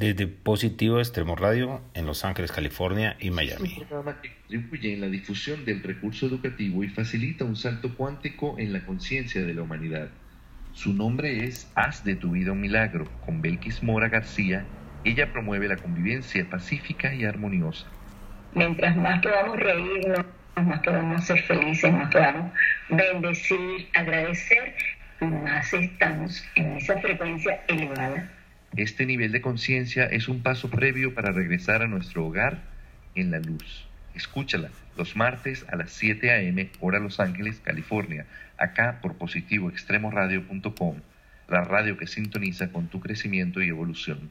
desde Positivo Extremo Radio en Los Ángeles, California y Miami. Es un programa que contribuye en la difusión del recurso educativo y facilita un salto cuántico en la conciencia de la humanidad. Su nombre es Haz de tu vida un milagro, con Belkis Mora García. Ella promueve la convivencia pacífica y armoniosa. Mientras más podamos reírnos, más podamos ser felices, más podamos bendecir, agradecer, más estamos en esa frecuencia elevada. Este nivel de conciencia es un paso previo para regresar a nuestro hogar en la luz. Escúchala los martes a las 7 a.m. hora Los Ángeles, California, acá por positivoextremoradio.com, la radio que sintoniza con tu crecimiento y evolución.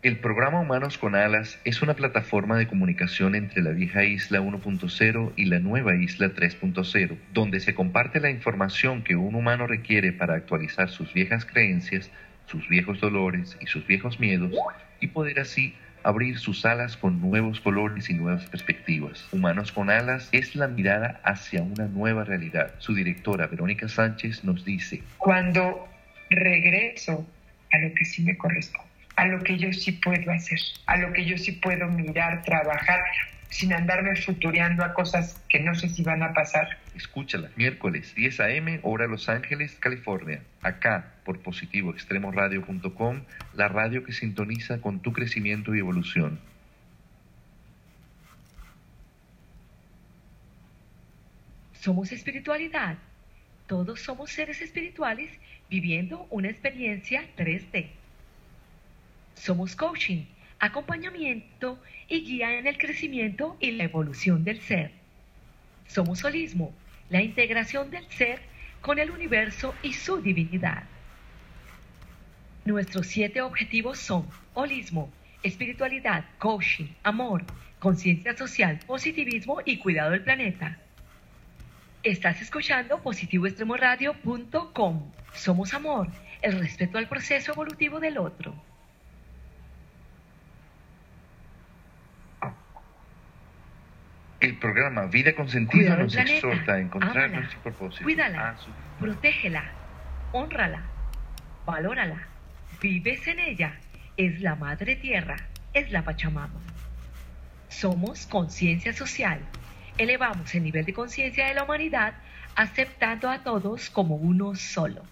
El programa Humanos con Alas es una plataforma de comunicación entre la vieja isla 1.0 y la nueva isla 3.0, donde se comparte la información que un humano requiere para actualizar sus viejas creencias, sus viejos dolores y sus viejos miedos, y poder así abrir sus alas con nuevos colores y nuevas perspectivas. Humanos con Alas es la mirada hacia una nueva realidad. Su directora, Verónica Sánchez, nos dice, Cuando regreso a lo que sí me corresponde a lo que yo sí puedo hacer, a lo que yo sí puedo mirar, trabajar, sin andarme futureando a cosas que no sé si van a pasar. Escúchala, miércoles 10 a.m., hora Los Ángeles, California. Acá, por positivoextremoradio.com, la radio que sintoniza con tu crecimiento y evolución. Somos espiritualidad. Todos somos seres espirituales viviendo una experiencia 3D. Somos coaching, acompañamiento y guía en el crecimiento y la evolución del ser. Somos holismo, la integración del ser con el universo y su divinidad. Nuestros siete objetivos son holismo, espiritualidad, coaching, amor, conciencia social, positivismo y cuidado del planeta. Estás escuchando positivoextremoradio.com. Somos amor, el respeto al proceso evolutivo del otro. El programa Vida con Sentido Cuidado nos planeta. exhorta a encontrar Ámala, nuestro propósito. Cuídala, a su- protégela, honrala, valórala, vives en ella. Es la madre tierra, es la Pachamama. Somos conciencia social. Elevamos el nivel de conciencia de la humanidad aceptando a todos como uno solo.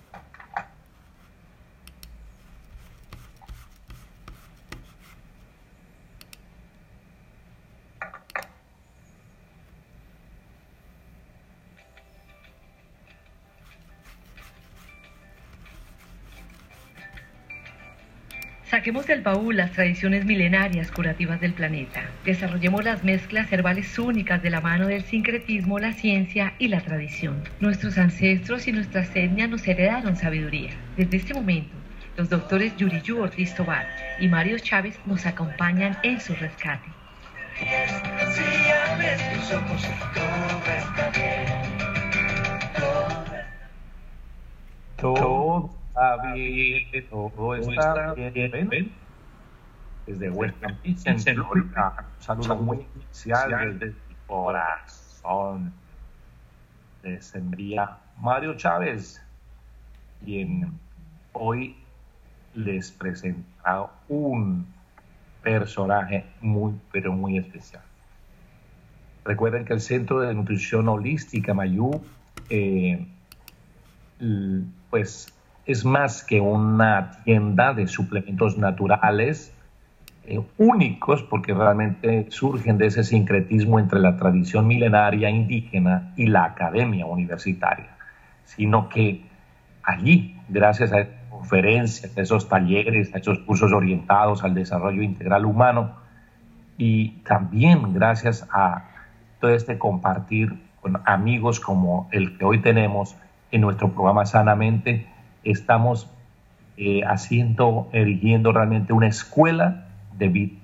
Saquemos del baúl las tradiciones milenarias curativas del planeta. Desarrollemos las mezclas herbales únicas de la mano del sincretismo, la ciencia y la tradición. Nuestros ancestros y nuestras etnias nos heredaron sabiduría. Desde este momento, los doctores Yuriyu Ortiz Tobar y Mario Chávez nos acompañan en su rescate. Está bien, todo está bien. Desde West Palm Beach, en Florida, un saludo muy especial desde el corazón. Les envía Mario Chávez, quien hoy les presenta un personaje muy, pero muy especial. Recuerden que el Centro de Nutrición Holística Mayú eh, pues es más que una tienda de suplementos naturales eh, únicos porque realmente surgen de ese sincretismo entre la tradición milenaria indígena y la academia universitaria, sino que allí, gracias a conferencias, a esos talleres, a esos cursos orientados al desarrollo integral humano y también gracias a todo este compartir con amigos como el que hoy tenemos en nuestro programa Sanamente, estamos eh, haciendo, erigiendo realmente una escuela de vida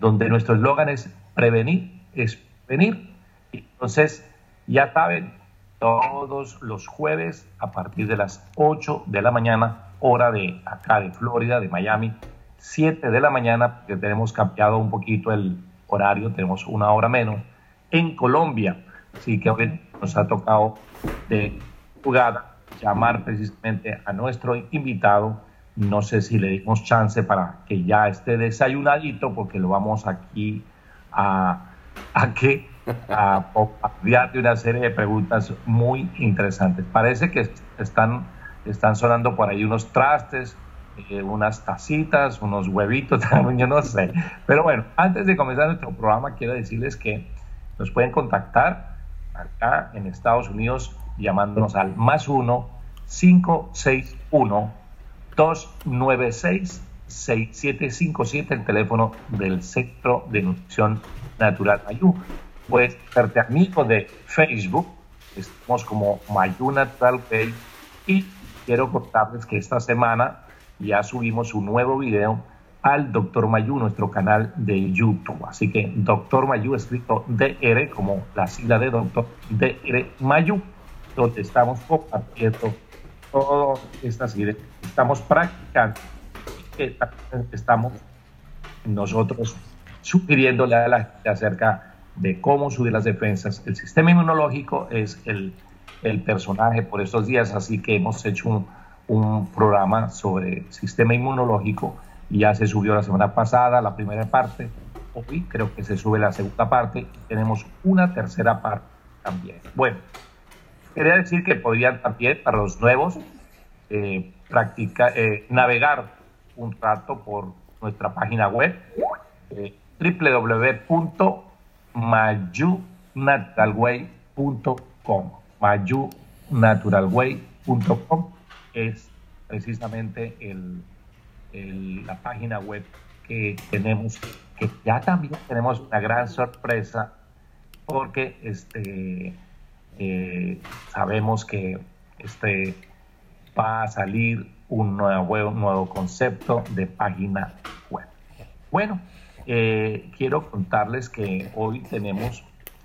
donde nuestro eslogan es prevenir, es venir. Entonces, ya saben, todos los jueves a partir de las 8 de la mañana, hora de acá de Florida, de Miami, 7 de la mañana, porque tenemos cambiado un poquito el horario, tenemos una hora menos, en Colombia. Así que hoy nos ha tocado de jugada llamar precisamente a nuestro invitado. No sé si le dimos chance para que ya esté desayunadito, porque lo vamos aquí a, a que a, de una serie de preguntas muy interesantes. Parece que están, están sonando por ahí unos trastes, eh, unas tacitas, unos huevitos, yo no sé. Pero bueno, antes de comenzar nuestro programa, quiero decirles que nos pueden contactar acá en Estados Unidos llamándonos al más 1 561 296 6757 el teléfono del Centro de Nutrición Natural Ayú. Puedes hacerte amigo de Facebook, estamos como Mayu Natural Way y quiero contarles que esta semana ya subimos un nuevo video al Doctor Mayu, nuestro canal de YouTube. Así que Doctor Mayu, escrito DR, como la sigla de Doctor, DR Mayu, donde estamos compartiendo todas estas ideas, estamos practicando, que estamos nosotros sugiriéndole a la gente acerca de cómo subir las defensas. El sistema inmunológico es el, el personaje por estos días, así que hemos hecho un, un programa sobre sistema inmunológico y ya se subió la semana pasada la primera parte, hoy creo que se sube la segunda parte y tenemos una tercera parte también. Bueno, quería decir que podrían también para los nuevos eh, practicar, eh, navegar un rato por nuestra página web eh, www.mayunaturalway.com mayunaturalway.com es precisamente el, la página web que tenemos, que ya también tenemos una gran sorpresa porque este, eh, sabemos que este, va a salir un nuevo, nuevo concepto de página web. Bueno, eh, quiero contarles que hoy tenemos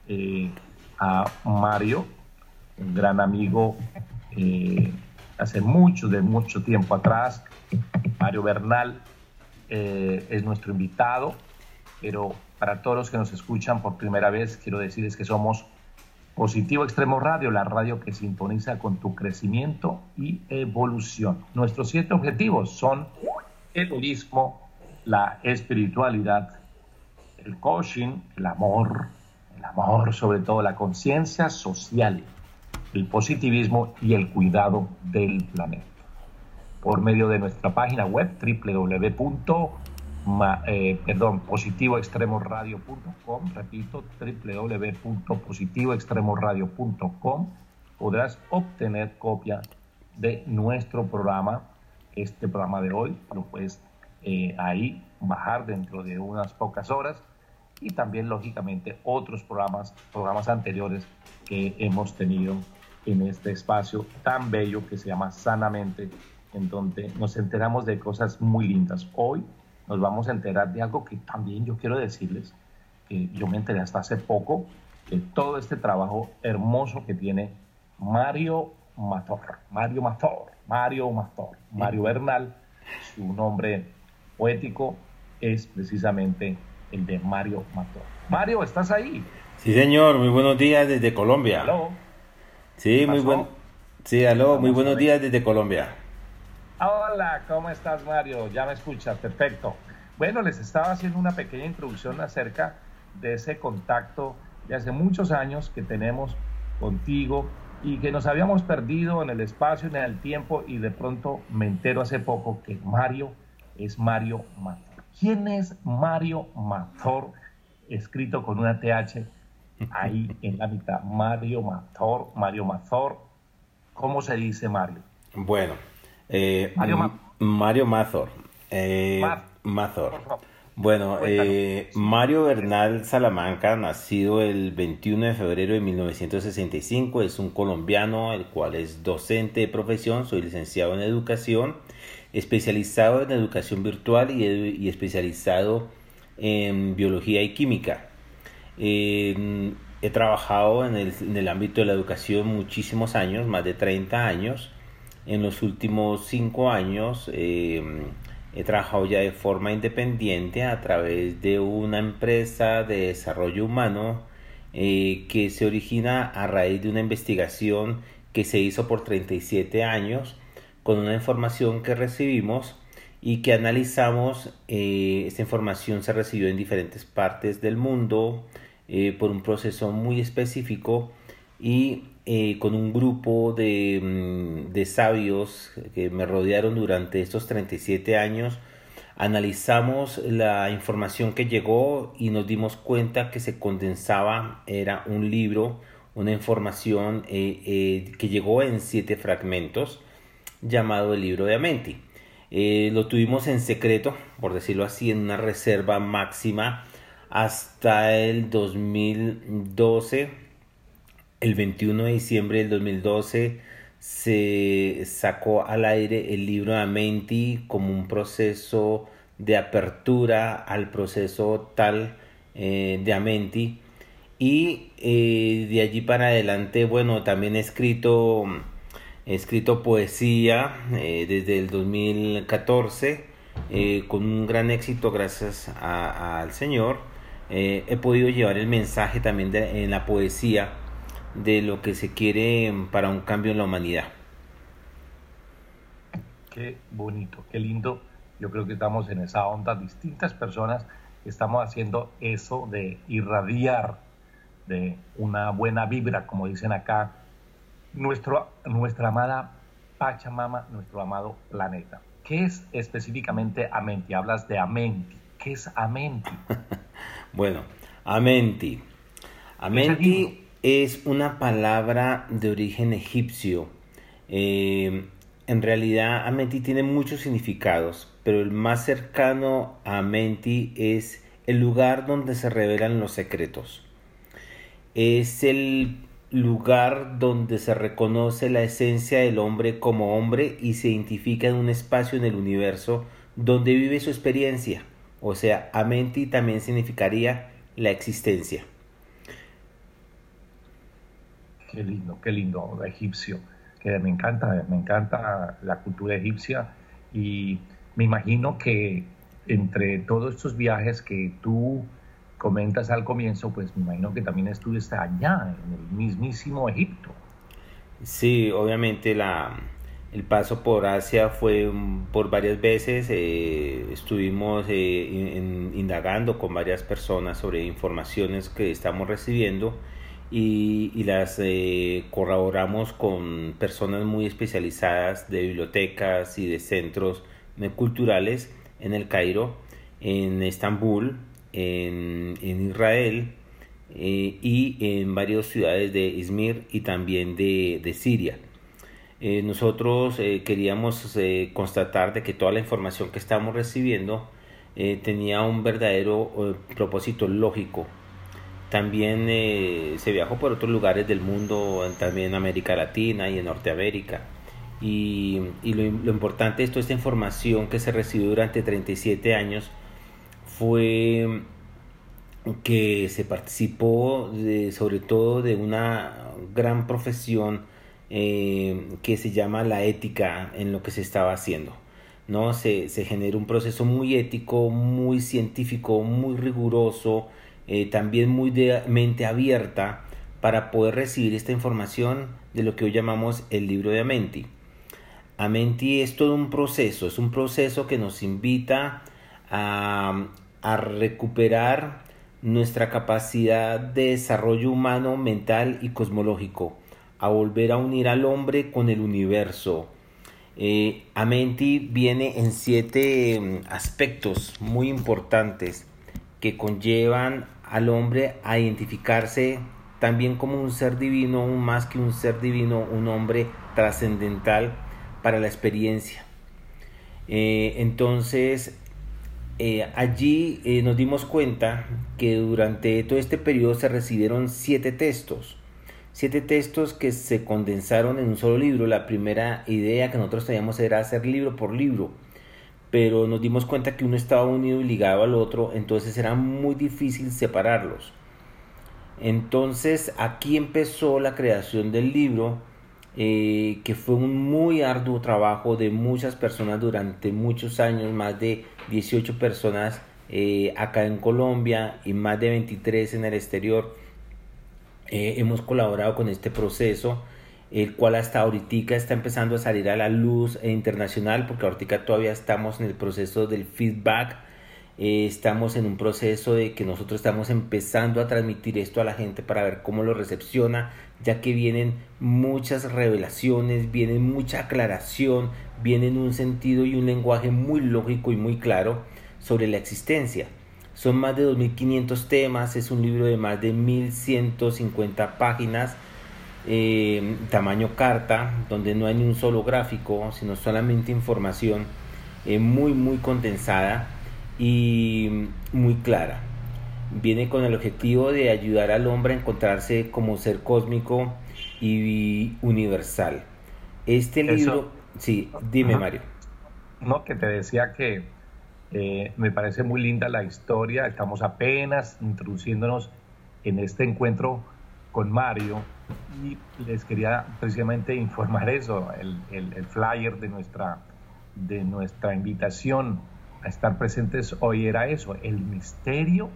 eh, a Mario, un gran amigo hace mucho, de mucho tiempo atrás. Mario Bernal es nuestro invitado, pero para todos los que nos escuchan por primera vez, quiero decirles que somos Positivo Extremo Radio, la radio que sintoniza con tu crecimiento y evolución. Nuestros siete objetivos son el holismo, la espiritualidad, el coaching, el amor, el amor, sobre todo la conciencia social el positivismo y el cuidado del planeta. Por medio de nuestra página web www. Eh, perdón, positivoextremoradio.com, repito, www.positivoextremoradio.com, podrás obtener copia de nuestro programa, este programa de hoy, lo puedes eh, ahí bajar dentro de unas pocas horas y también lógicamente otros programas, programas anteriores que hemos tenido en este espacio tan bello que se llama Sanamente, en donde nos enteramos de cosas muy lindas. Hoy nos vamos a enterar de algo que también yo quiero decirles, que yo me enteré hasta hace poco, de todo este trabajo hermoso que tiene Mario Mator, Mario Mator, Mario Mator, Mario Bernal, su nombre poético es precisamente el de Mario Mator. Mario, ¿estás ahí? Sí, señor, muy buenos días desde Colombia. Sí, muy buen. Sí, aló, muy buenos días desde Colombia. Hola, ¿cómo estás, Mario? Ya me escuchas, perfecto. Bueno, les estaba haciendo una pequeña introducción acerca de ese contacto de hace muchos años que tenemos contigo y que nos habíamos perdido en el espacio en el tiempo y de pronto me entero hace poco que Mario es Mario Mator. ¿Quién es Mario Mator? Escrito con una TH ahí en la mitad. Mario Mazor, Mario Mazor. ¿Cómo se dice Mario? Bueno, eh, Mario, Mazor. Eh, Mazor. Bueno, eh, Mario Bernal Salamanca, nacido el 21 de febrero de 1965, es un colombiano, el cual es docente de profesión, soy licenciado en educación, especializado en educación virtual y especializado en biología y química he trabajado en el, en el, ámbito de la educación muchísimos años, más de 30 años. En los últimos 5 años em, he trabajado ya de forma independiente a través de una empresa de desarrollo humano eh, que se origina a raíz de una investigación que se hizo por 37 años con una información que recibimos y que analizamos. Eh, esta información se recibió en diferentes partes del mundo eh, por un proceso muy específico y eh, con un grupo de, mm, de, sabios que me rodearon durante estos 37 años. Analizamos la información que llegó y nos dimos cuenta que se condensaba, era un libro, una información que llegó en siete fragmentos llamado el libro de Amenti. Eh, lo tuvimos en secreto, por decirlo así, en una reserva máxima hasta el 2012. El 21 de diciembre del 2012 se sacó al aire el libro de Amenti como un proceso de apertura al proceso tal eh, de Amenti. Y eh, de allí para adelante, bueno, también he escrito escrito poesía eh, desde el 2014 eh, con un gran éxito gracias al Señor. He podido llevar el mensaje también en la poesía de lo que se quiere para un cambio en la humanidad. Qué bonito, qué lindo. Yo creo que estamos en esa onda, distintas personas estamos haciendo eso de irradiar de una buena vibra, como dicen acá, nuestro, nuestra amada Pachamama, nuestro amado planeta. ¿Qué es específicamente Amenti? Hablas de Amenti. ¿Qué es Amenti? bueno, Amenti. Amenti es una palabra de origen egipcio. Eh, en realidad, Amenti tiene muchos significados, pero el más cercano a Amenti es el lugar donde se revelan los secretos. Es el lugar donde se reconoce la esencia del hombre como hombre y se identifica en un espacio en el universo donde vive su experiencia. O sea, amenti también significaría la existencia. Qué lindo, qué lindo, egipcio, que me encanta, me encanta la cultura egipcia y me imagino que entre todos estos viajes que tú comentas al comienzo, pues me imagino que también estuviste allá, en el mismísimo Egipto. Sí, obviamente la, el paso por Asia fue por varias veces. Eh, estuvimos eh, indagando con varias personas sobre informaciones que estamos recibiendo y, y las eh, corroboramos con personas muy especializadas de bibliotecas y de centros culturales en el Cairo, en Estambul, en, Israel eh, y en varias ciudades de Izmir y también de, Siria. Eh, nosotros eh, queríamos constatar de que toda la información que estamos recibiendo tenía un verdadero propósito lógico. También se viajó por otros lugares del mundo, también en América Latina y en Norteamérica. Y, lo, importante de esta información que se recibió durante 37 años fue que se participó sobre todo de una gran profesión eh, que se llama la ética en lo que se estaba haciendo. ¿no? Se, se generó un proceso muy ético, muy científico, muy riguroso, eh, también muy de mente abierta para poder recibir esta información de lo que hoy llamamos el libro de Amenti. Amenti es todo un proceso, es un proceso que nos invita a, recuperar nuestra capacidad de desarrollo humano, mental y cosmológico, a volver a unir al hombre con el universo. Eh, Amenti viene en siete mm, aspectos muy importantes que conllevan al hombre a identificarse también como un ser divino, un más que un ser divino, un hombre trascendental para la experiencia. Eh, entonces, eh, allí eh, nos dimos cuenta que durante todo este periodo se recibieron siete textos, siete textos que se condensaron en un solo libro. La primera idea que nosotros teníamos era hacer libro por libro, pero nos dimos cuenta que uno estaba unido y ligado al otro, entonces era muy difícil separarlos. Entonces aquí empezó la creación del libro, eh, que fue un muy arduo trabajo de muchas personas durante muchos años, más de 18 personas eh, acá en Colombia y más de 23 en el exterior. Eh, hemos colaborado con este proceso el cual hasta ahorita está empezando a salir a la luz internacional, porque ahorita todavía estamos en el proceso del feedback, eh, estamos en un proceso de que nosotros estamos empezando a transmitir esto a la gente para ver cómo lo recepciona, ya que vienen muchas revelaciones, viene mucha aclaración, viene un sentido y un lenguaje muy lógico y muy claro sobre la existencia. Son más de 2.500 temas, es un libro de más de 1.150 páginas, eh, tamaño carta, donde no hay ni un solo gráfico, sino solamente información eh, muy, muy condensada y muy clara. Viene con el objetivo de ayudar al hombre a encontrarse como ser cósmico y universal. Este libro, sí, dime Mario. No, que te decía que eh, me parece muy linda la historia. Estamos apenas introduciéndonos en este encuentro con Mario y les quería precisamente informar eso, el, el, flyer de nuestra, de nuestra invitación a estar presentes hoy era eso, el misterio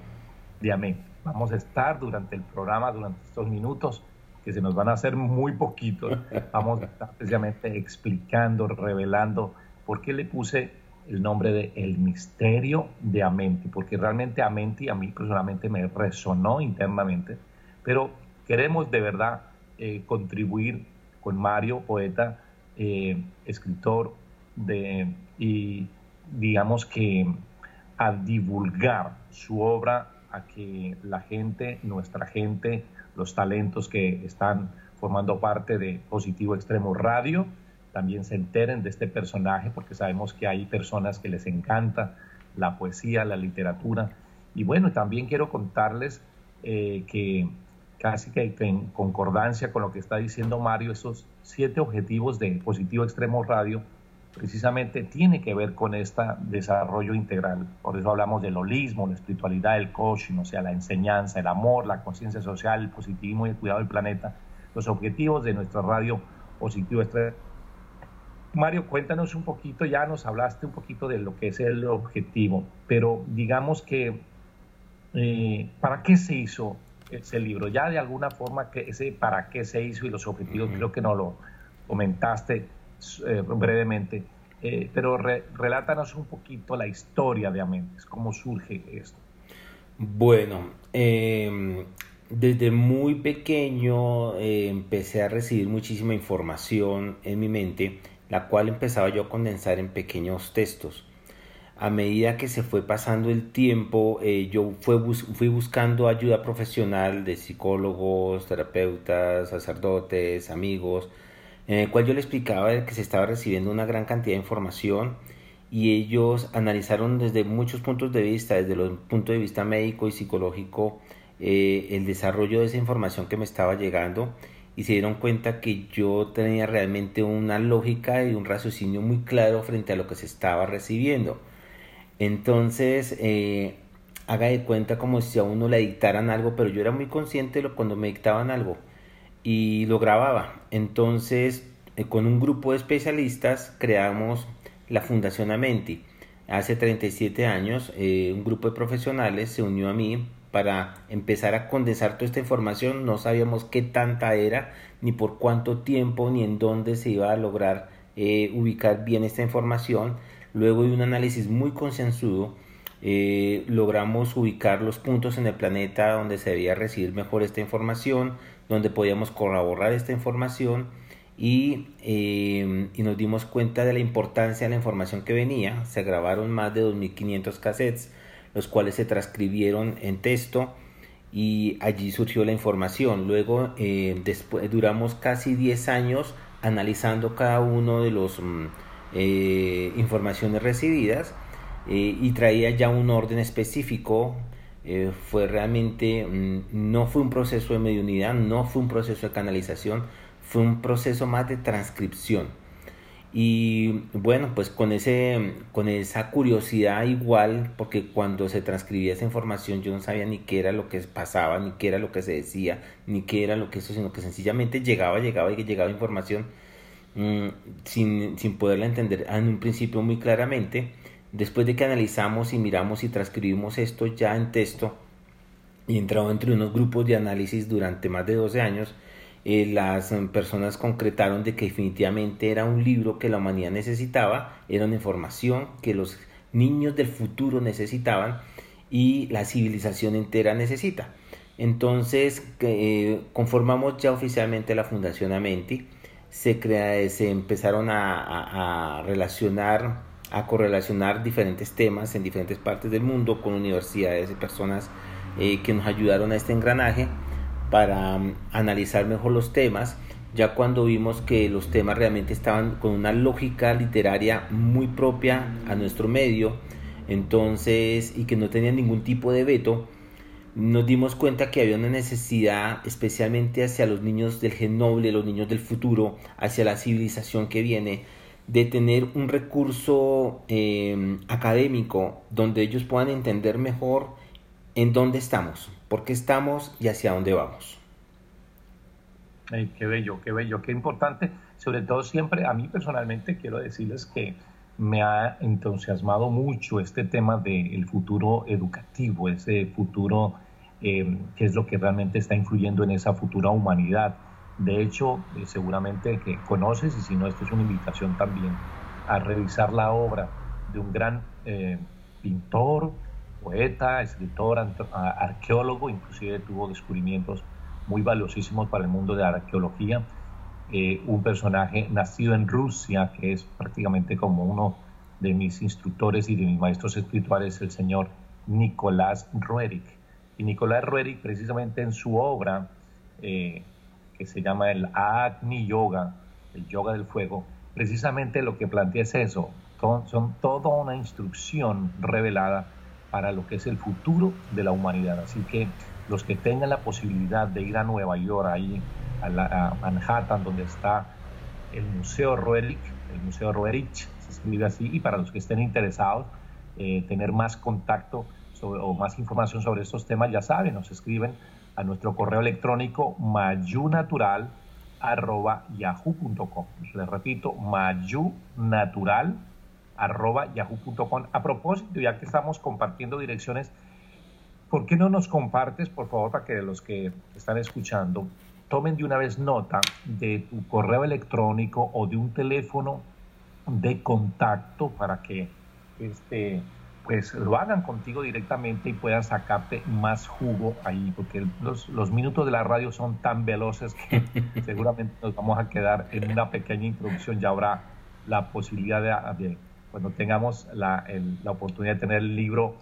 de Amén. Vamos a estar durante el programa, durante estos minutos, que se nos van a hacer muy poquitos, vamos a estar precisamente explicando, revelando por qué le puse el nombre de El Misterio de Amenti, porque realmente Amenti a mí personalmente me resonó internamente, pero queremos de verdad eh, contribuir con Mario, poeta, eh, escritor, de, y digamos que a divulgar su obra, a que la gente, nuestra gente, los talentos que están formando parte de Positivo Extremo Radio, también se enteren de este personaje, porque sabemos que hay personas que les encanta la poesía, la literatura. Y bueno, también quiero contarles eh, que casi que en concordancia con lo que está diciendo Mario, esos siete objetivos de Positivo Extremo Radio precisamente tiene que ver con este desarrollo integral. Por eso hablamos del holismo, la espiritualidad, el coaching, o sea, la enseñanza, el amor, la conciencia social, el positivismo y el cuidado del planeta. Los objetivos de nuestra radio Positivo Extremo Mario, cuéntanos un poquito, ya nos hablaste un poquito de lo que es el objetivo, pero digamos que, eh, ¿para qué se hizo ese libro? Ya de alguna forma, que ese ¿para qué se hizo y los objetivos, creo que no lo comentaste eh, brevemente, eh, pero relátanos un poquito la historia de Amentes, cómo surge esto. Bueno, em, desde muy pequeño empecé a recibir muchísima información en mi mente la cual empezaba yo a condensar en pequeños textos. A medida que se fue pasando el tiempo, eh, yo fui buscando ayuda profesional de psicólogos, terapeutas, sacerdotes, amigos, en el cual yo le explicaba que se estaba recibiendo una gran cantidad de información y ellos analizaron desde muchos puntos de vista, desde el punto de vista médico y psicológico, eh, el desarrollo de esa información que me estaba llegando y se dieron cuenta que yo tenía realmente una lógica y un raciocinio muy claro frente a lo que se estaba recibiendo. Entonces, eh, haga de cuenta como si a uno le dictaran algo, pero yo era muy consciente cuando me dictaban algo y lo grababa. Entonces, eh, con un grupo de especialistas creamos la Fundación Amenti. Hace 37 años, eh, un grupo de profesionales se unió a mí para empezar a condensar toda esta información. No sabíamos qué tanta era, ni por cuánto tiempo, ni en dónde se iba a lograr ubicar bien esta información. Luego de un análisis muy concienzudo, eh, logramos ubicar los puntos en el planeta donde se debía recibir mejor esta información, donde podíamos corroborar esta información y, eh, y, nos dimos cuenta de la importancia de la información que venía. Se grabaron más de 2.500 cassettes los cuales se transcribieron en texto y allí surgió la información. Luego eh, después, duramos casi 10 años analizando cada uno de los mm, eh, informaciones recibidas eh, y traía ya un orden específico. fue realmente, mm, no fue un proceso de mediunidad, no fue un proceso de canalización, fue un proceso más de transcripción y bueno, pues con, ese, con esa curiosidad igual, porque cuando se transcribía esa información yo no sabía ni qué era lo que pasaba, ni qué era lo que se decía, ni qué era lo que eso, sino que sencillamente llegaba, llegaba y llegaba información mm, sin, sin poderla entender en un principio muy claramente. Después de que analizamos y miramos y transcribimos esto ya en texto y entrado entre unos grupos de análisis durante más de 12 años, eh, las personas concretaron de que definitivamente era un libro que la humanidad necesitaba, era una información que los niños del futuro necesitaban y la civilización entera necesita. Entonces eh, conformamos ya oficialmente la Fundación Amenti, se, crea, se empezaron a, relacionar, a correlacionar diferentes temas en diferentes partes del mundo con universidades y personas eh, que nos ayudaron a este engranaje para um, analizar mejor los temas. Ya cuando vimos que los temas realmente estaban con una lógica literaria muy propia a nuestro medio, entonces, y que no tenían ningún tipo de veto, nos dimos cuenta que había una necesidad, especialmente hacia los niños del gen noble, los niños del futuro, hacia la civilización que viene, de tener un recurso eh, académico donde ellos puedan entender mejor en dónde estamos, por qué estamos y hacia dónde vamos. qué bello, qué bello, qué importante. Sobre todo siempre, a mí personalmente quiero decirles que me ha entusiasmado mucho este tema del futuro educativo, ese futuro eh, que es lo que realmente está influyendo en esa futura humanidad. De hecho, eh, seguramente que conoces, y si no, esto es una invitación también a revisar la obra de un gran eh, pintor, poeta, escritor, arqueólogo, inclusive tuvo descubrimientos muy valiosísimos para el mundo de la arqueología. un personaje nacido en Rusia, que es prácticamente como uno de mis instructores y de mis maestros espirituales, el señor Nicolás Roerich. Y Nicolás Rueri, precisamente en su obra, eh, que se llama el Agni Yoga, el yoga del fuego, precisamente lo que plantea es eso, son, son toda una instrucción revelada para lo que es el futuro de la humanidad. Así que los que tengan la posibilidad de ir a Nueva York, ahí a, Manhattan, donde está el Museo Roerich, el Museo Roerich, se escribe así, y para los que estén interesados, eh, tener más contacto o más información sobre estos temas, ya saben, nos escriben a nuestro correo electrónico mayunatural.yahoo.com. Les repito, mayunatural.yahoo.com. A propósito, ya que estamos compartiendo direcciones, ¿por qué no nos compartes, por favor, para que los que están escuchando tomen de una vez nota de tu correo electrónico o de un teléfono de contacto para que este pues lo hagan contigo directamente y puedan sacarte más jugo ahí, porque los, los minutos de la radio son tan veloces que seguramente nos vamos a quedar en una pequeña introducción. Ya habrá la posibilidad de, cuando tengamos la, la, oportunidad de tener el libro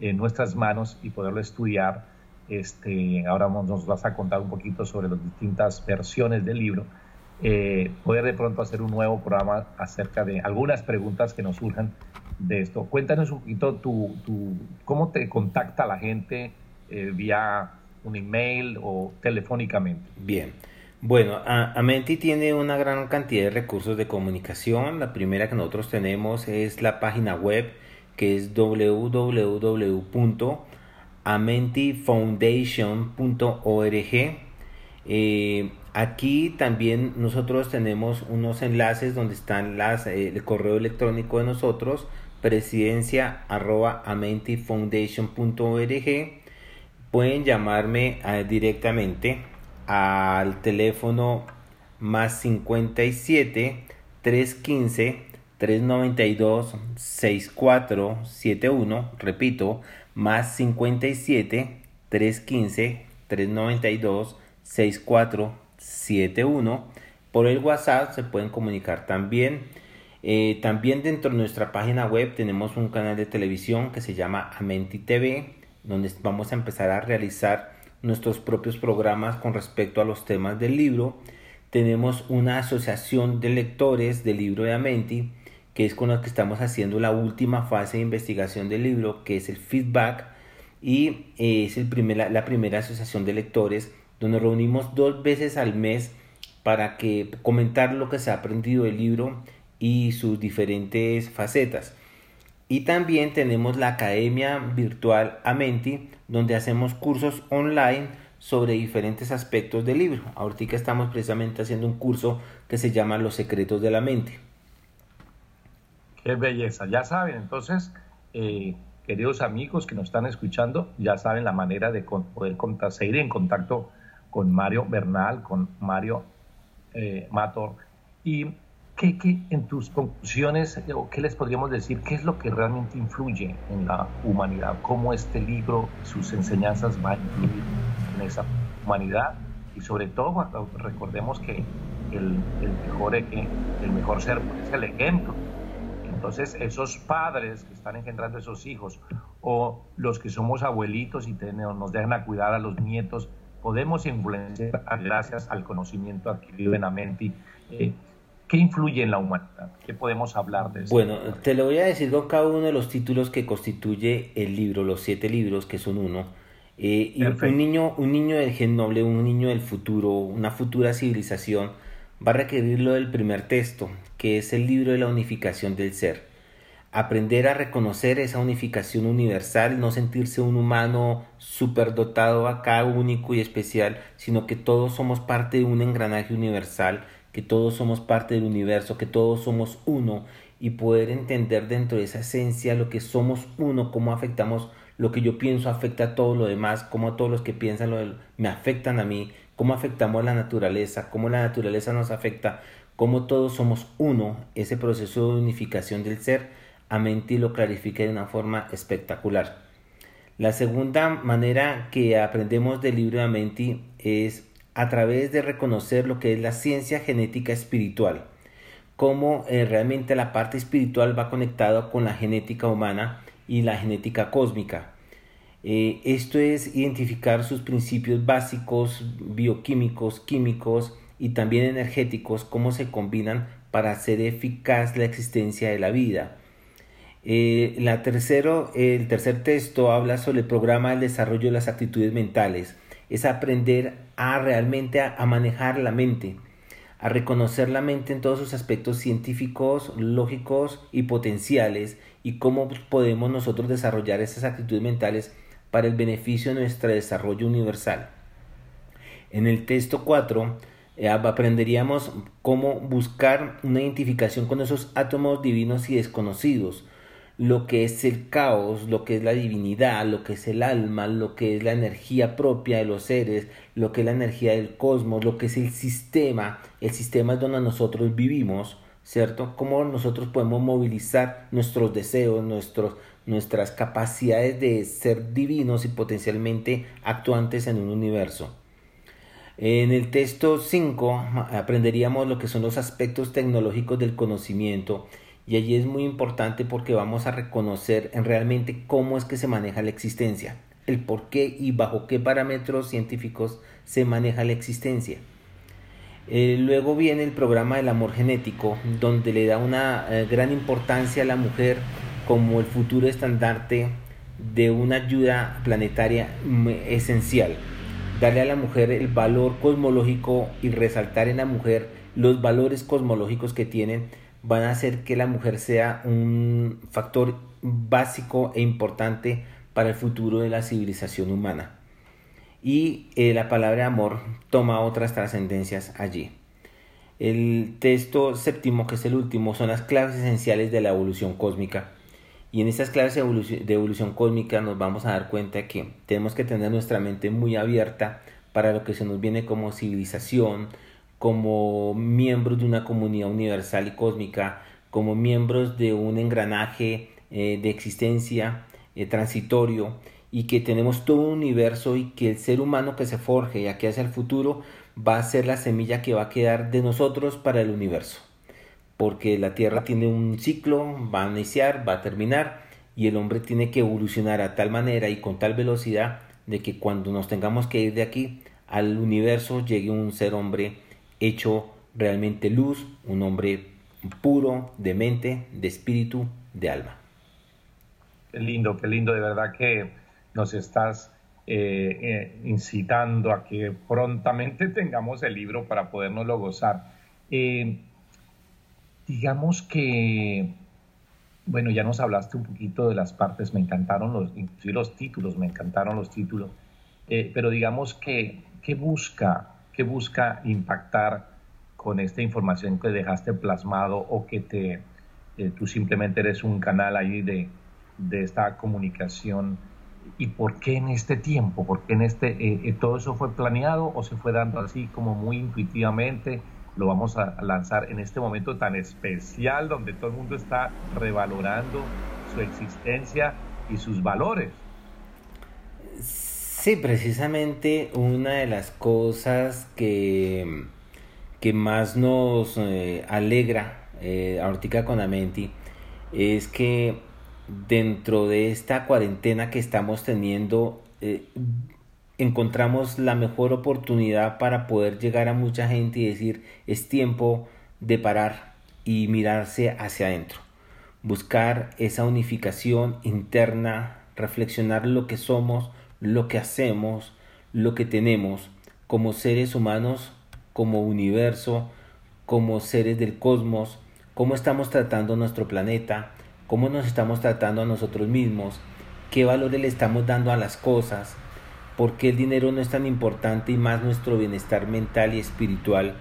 en nuestras manos y poderlo estudiar, este, ahora nos vas a contar un poquito sobre las distintas versiones del libro. Eh, poder de pronto hacer un nuevo programa acerca de algunas preguntas que nos surjan de esto. Cuéntanos un poquito tu, tu cómo te contacta la gente eh, vía un email o telefónicamente. Bien. Bueno, Amenti tiene una gran cantidad de recursos de comunicación. La primera que nosotros tenemos es la página web que es www.amentifoundation.org. Eh, aquí también nosotros tenemos unos enlaces donde están las, eh, el correo electrónico de nosotros presidencia arroba amentifoundation.org pueden llamarme eh, directamente al teléfono más 57 315 392 6471 repito más 57 315 392 6471 por el WhatsApp se pueden comunicar también eh, también dentro de nuestra página web tenemos un canal de televisión que se llama Amenti TV, donde vamos a empezar a realizar nuestros propios programas con respecto a los temas del libro. Tenemos una asociación de lectores del libro de Amenti, que es con la que estamos haciendo la última fase de investigación del libro, que es el feedback, y eh, es el primer, la primera asociación de lectores, donde reunimos dos veces al mes para que comentar lo que se ha aprendido del libro y sus diferentes facetas. Y también tenemos la Academia Virtual Amenti, donde hacemos cursos online sobre diferentes aspectos del libro. Ahorita estamos precisamente haciendo un curso que se llama Los secretos de la mente. Qué belleza, ya saben, entonces, eh, queridos amigos que nos están escuchando, ya saben la manera de poder seguir en contacto con Mario Bernal, con Mario eh, Mator. ¿Y qué, qué, en tus conclusiones, o qué les podríamos decir, qué es lo que realmente influye en la humanidad? ¿Cómo este libro, sus enseñanzas van a influir en esa humanidad? Y sobre todo, recordemos que el, el mejor, el mejor ser es el ejemplo. Entonces, esos padres que están engendrando esos hijos, o los que somos abuelitos y tenemos, nos dejan a cuidar a los nietos, podemos influenciar gracias al conocimiento adquirido en la mente. Eh, ¿Qué influye en la humanidad? ¿Qué podemos hablar de eso? Bueno, te lo voy a decir con cada uno de los títulos que constituye el libro, los siete libros, que son uno. Eh, y un niño, un niño del gen noble, un niño del futuro, una futura civilización, va a requerir lo del primer texto, que es el libro de la unificación del ser. Aprender a reconocer esa unificación universal, no sentirse un humano superdotado acá, único y especial, sino que todos somos parte de un engranaje universal, que todos somos parte del universo, que todos somos uno y poder entender dentro de esa esencia lo que somos uno, cómo afectamos lo que yo pienso afecta a todo lo demás, cómo todos los que piensan lo me afectan a mí, cómo afectamos a la naturaleza, cómo la naturaleza nos afecta, cómo todos somos uno, ese proceso de unificación del ser, a Menti lo clarifica de una forma espectacular. La segunda manera que aprendemos del libro de Amenti es a través de reconocer lo que es la ciencia genética espiritual, cómo eh, realmente la parte espiritual va conectada con la genética humana y la genética cósmica. Eh, esto es identificar sus principios básicos, bioquímicos, químicos y también energéticos, cómo se combinan para hacer eficaz la existencia de la vida. Eh, la tercero, el tercer texto habla sobre el programa del desarrollo de las actitudes mentales. Es aprender a realmente a manejar la mente, a reconocer la mente en todos sus aspectos científicos, lógicos y potenciales y cómo podemos nosotros desarrollar esas actitudes mentales para el beneficio de nuestro desarrollo universal. En el texto 4 eh, aprenderíamos cómo buscar una identificación con esos átomos divinos y desconocidos, lo que es el caos, lo que es la divinidad, lo que es el alma, lo que es la energía propia de los seres, lo que es la energía del cosmos, lo que es el sistema, el sistema es donde nosotros vivimos, ¿cierto? Cómo nosotros podemos movilizar nuestros deseos, nuestros, nuestras capacidades de ser divinos y potencialmente actuantes en un universo. En el texto 5 aprenderíamos lo que son los aspectos tecnológicos del conocimiento y allí es muy importante porque vamos a reconocer en realmente cómo es que se maneja la existencia, el por qué y bajo qué parámetros científicos se maneja la existencia. Eh, luego viene el programa del amor genético, donde le da una eh, gran importancia a la mujer como el futuro estandarte de una ayuda planetaria mm, esencial. Darle a la mujer el valor cosmológico y resaltar en la mujer los valores cosmológicos que tienen van a hacer que la mujer sea un factor básico e importante para el futuro de la civilización humana. Y eh, la palabra amor toma otras trascendencias allí. El texto séptimo, que es el último, son las claves esenciales de la evolución cósmica. Y en estas claves de evolución, cósmica nos vamos a dar cuenta que tenemos que tener nuestra mente muy abierta para lo que se nos viene como civilización, como miembros de una comunidad universal y cósmica, como miembros de un engranaje eh, de existencia eh, transitorio y que tenemos todo un universo y que el ser humano que se forje y aquí hacia el futuro va a ser la semilla que va a quedar de nosotros para el universo. Porque la Tierra tiene un ciclo, va a iniciar, va a terminar, y el hombre tiene que evolucionar a tal manera y con tal velocidad de que cuando nos tengamos que ir de aquí al universo llegue un ser hombre hecho realmente luz, un hombre puro de mente, de espíritu, de alma. Qué lindo, qué lindo, de verdad que nos estás eh, eh, incitando a que prontamente tengamos el libro para podernoslo gozar. Eh, digamos que, bueno, ya nos hablaste un poquito de las partes, me encantaron los, los títulos, me encantaron los títulos, pero digamos que, ¿qué busca, qué busca impactar con esta información que dejaste plasmado o que te, eh, tú simplemente eres un canal ahí de, de esta comunicación? ¿Y por qué en este tiempo? ¿Por qué en este, eh, eh, todo eso fue planeado o se fue dando así como muy intuitivamente? Lo vamos a lanzar en este momento tan especial donde todo el mundo está revalorando su existencia y sus valores. Sí, precisamente una de las cosas que, que más nos eh, alegra eh, ahorita con Amenti es que dentro de esta cuarentena que estamos teniendo eh, encontramos la mejor oportunidad para poder llegar a mucha gente y decir es tiempo de parar y mirarse hacia adentro. Buscar esa unificación interna reflexionar lo que somos lo que hacemos lo que tenemos como seres humanos como universo como seres del cosmos cómo estamos tratando nuestro planeta, cómo nos estamos tratando a nosotros mismos, qué valores le estamos dando a las cosas, por qué el dinero no es tan importante y más nuestro bienestar mental y espiritual,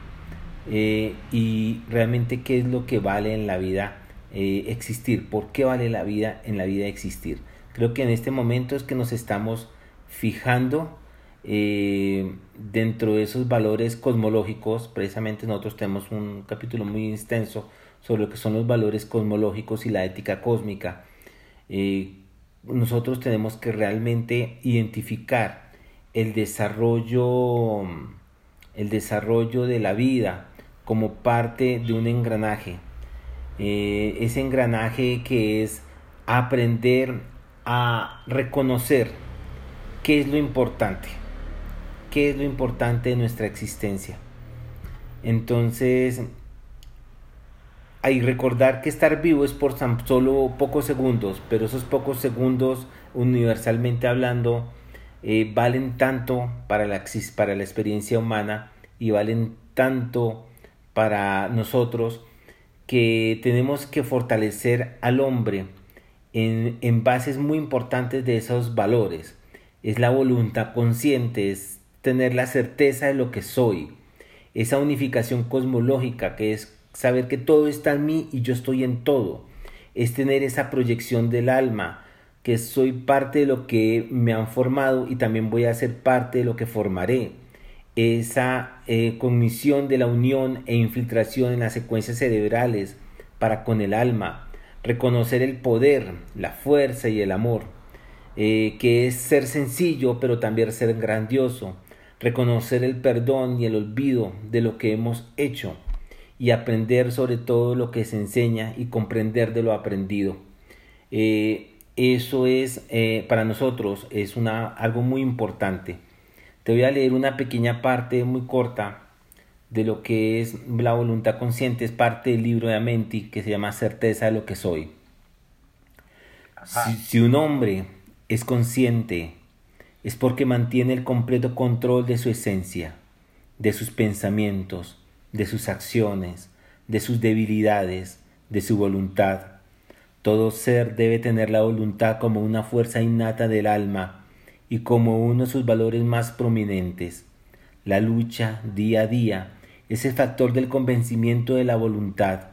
eh, y realmente qué es lo que vale en la vida eh, existir, por qué vale la vida en la vida existir. Creo que en este momento es que nos estamos fijando eh, dentro de esos valores cosmológicos, precisamente nosotros tenemos un capítulo muy extenso sobre lo que son los valores cosmológicos y la ética cósmica. Eh, nosotros tenemos que realmente identificar el desarrollo, el desarrollo de la vida como parte de un engranaje. Eh, ese engranaje que es aprender a reconocer qué es lo importante, qué es lo importante de nuestra existencia. Entonces, y recordar que estar vivo es por tan solo pocos segundos, pero esos pocos segundos, universalmente hablando, eh, valen tanto para la, para la experiencia humana y valen tanto para nosotros que tenemos que fortalecer al hombre en, en bases muy importantes de esos valores. Es la voluntad consciente, es tener la certeza de lo que soy, esa unificación cosmológica que es saber que todo está en mí y yo estoy en todo. Es tener esa proyección del alma, que soy parte de lo que me han formado y también voy a ser parte de lo que formaré. Esa eh, cognición de la unión e infiltración en las secuencias cerebrales para con el alma. Reconocer el poder, la fuerza y el amor. Eh, que es ser sencillo pero también ser grandioso. Reconocer el perdón y el olvido de lo que hemos hecho y aprender sobre todo lo que se enseña y comprender de lo aprendido. Eh, eso es eh, para nosotros es una, algo muy importante. Te voy a leer una pequeña parte muy corta de lo que es la voluntad consciente, es parte del libro de Amenti que se llama Certeza de lo que soy. Si, si un hombre es consciente, es porque mantiene el completo control de su esencia, de sus pensamientos, de sus acciones, de sus debilidades, de su voluntad. Todo ser debe tener la voluntad como una fuerza innata del alma y como uno de sus valores más prominentes. La lucha día a día es el factor del convencimiento de la voluntad.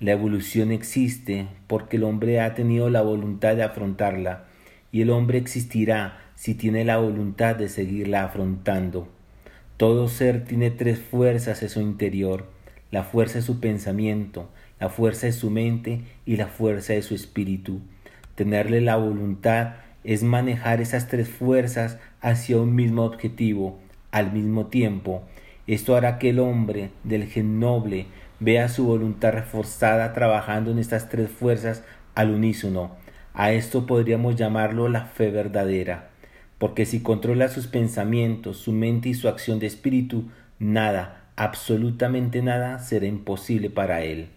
La evolución existe porque el hombre ha tenido la voluntad de afrontarla y el hombre existirá si tiene la voluntad de seguirla afrontando. Todo ser tiene tres fuerzas en su interior, la fuerza de su pensamiento, la fuerza de su mente y la fuerza de su espíritu. Tenerle la voluntad es manejar esas tres fuerzas hacia un mismo objetivo al mismo tiempo. Esto hará que el hombre del gen noble vea su voluntad reforzada trabajando en estas tres fuerzas al unísono. A esto podríamos llamarlo la fe verdadera porque si controla sus pensamientos, su mente y su acción de espíritu, nada, absolutamente nada será imposible para él.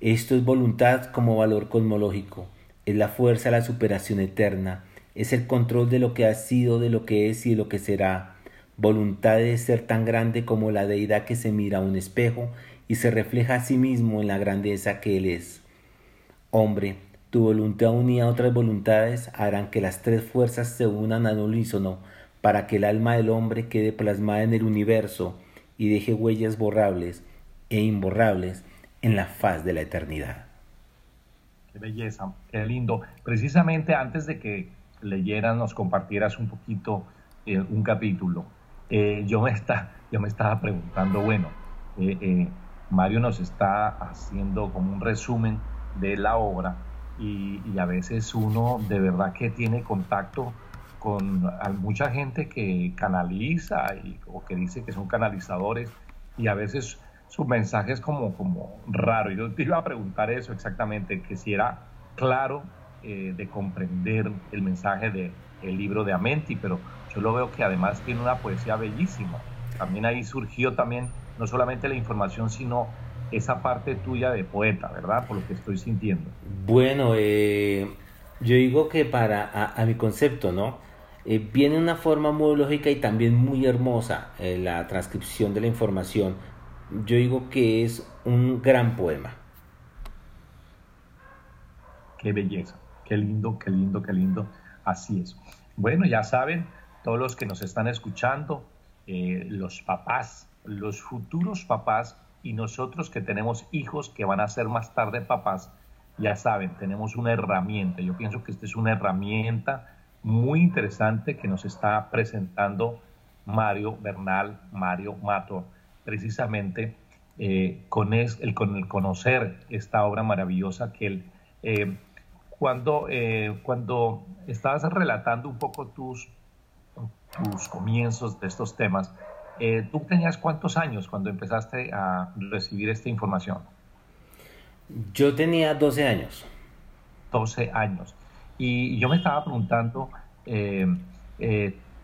Esto es voluntad como valor cosmológico, es la fuerza de la superación eterna, es el control de lo que ha sido, de lo que es y de lo que será. Voluntad de ser tan grande como la deidad que se mira a un espejo y se refleja a sí mismo en la grandeza que él es. Hombre, tu voluntad unida a otras voluntades harán que las tres fuerzas se unan al unísono para que el alma del hombre quede plasmada en el universo y deje huellas borrables e imborrables en la faz de la eternidad. Qué belleza, qué lindo. Precisamente antes de que leyeras, nos compartieras un poquito eh, un capítulo. Eh, yo, me está, yo me estaba preguntando, bueno, Mario nos está haciendo como un resumen de la obra y, a veces uno de verdad que tiene contacto con mucha gente que canaliza o que dice que son canalizadores y a veces su mensaje es como, como raro. Yo te iba a preguntar eso exactamente, que si era claro eh, de comprender el mensaje del el libro de Amenti, pero yo lo veo que además tiene una poesía bellísima. También ahí surgió también no solamente la información, sino esa parte tuya de poeta, ¿verdad? Por lo que estoy sintiendo. Bueno, eh, yo digo que para, a, mi concepto, ¿no? Eh, viene una forma muy lógica y también muy hermosa la transcripción de la información. Yo digo que es un gran poema. Qué belleza, qué lindo, qué lindo, qué lindo. Así es. Bueno, ya saben, todos los que nos están escuchando, eh, los papás, los futuros papás y nosotros que tenemos hijos que van a ser más tarde papás, ya saben, tenemos una herramienta. Yo pienso que esta es una herramienta muy interesante que nos está presentando Mario Bernal, Mario Mato, precisamente eh, con, el, con el conocer esta obra maravillosa que él eh, cuando, eh, cuando estabas relatando un poco tus, tus comienzos de estos temas, eh, ¿tú tenías cuántos años cuando empezaste a recibir esta información? Yo tenía 12 años. 12 años. Y yo me estaba preguntando, eh,